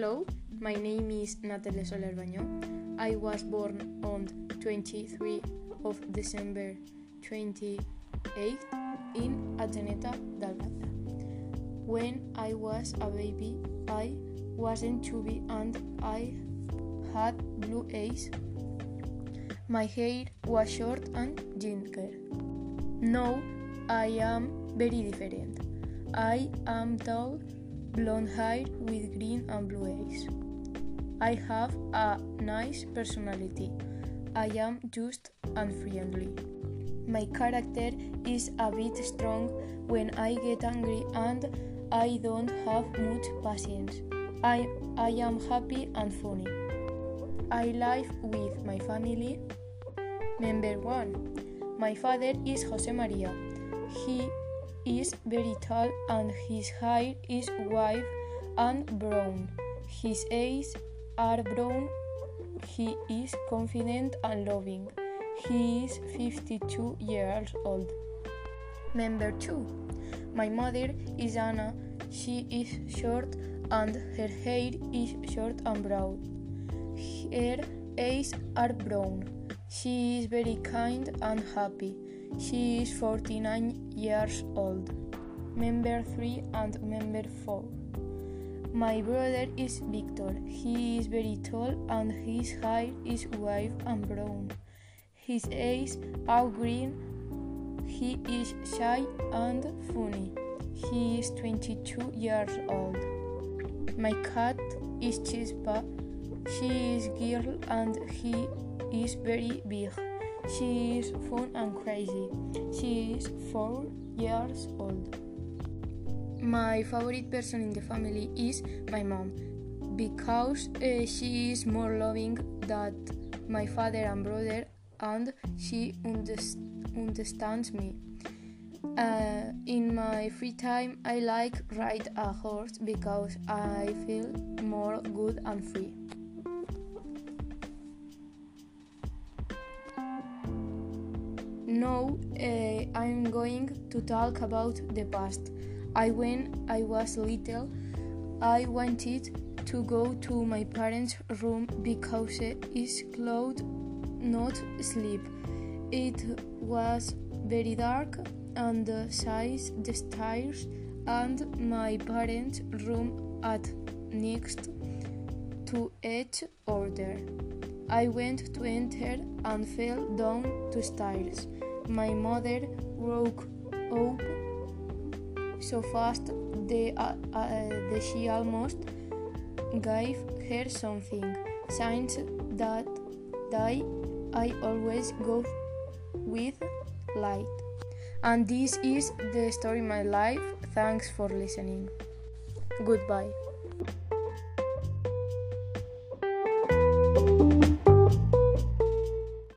Hello, my name is Natalia Soler Baño. I was born on 23 of December 28 in Atzeneta d'Albaida. When I was a baby, I wasn't chubby and I had blue eyes. My hair was short and ginger. Now I am very different. I am tall, blonde hair with green and blue eyes. I have a nice personality. I am just and friendly. My character is a bit strong when I get angry and I don't have much patience. I, I am happy and funny. I live with my family. Member 1. My father is Jose Maria. He is very tall and his hair is white and brown. His eyes are brown. He is confident and loving. He is 52 years old. Member 2. My mother is Anna. She is short and her hair is short and brown. Her eyes are brown. She is very kind and happy. She is 49 years old. Member 3 and member 4. My brother is Victor. He is very tall and his hair is white and brown. His eyes are green. He is shy and funny. He is 22 years old. My cat is Chispa. She is girl and he is very big. She is fun and crazy. She is 4 years old. My favorite person in the family is my mom because uh, she is more loving than my father and brother and she underst- understands me. Uh, in my free time, I like ride a horse because I feel more good and free. Now uh, I'm going to talk about the past. I when I was little, I wanted to go to my parents' room because it is closed, not sleep. It was very dark and the size the stairs and my parents' room at next to each other. I went to enter and fell down the stairs. My mother woke up so fast that, uh, uh, she almost gave her something. Signs that I, I always go with light. And this is the story of my life. Thanks for listening. Goodbye.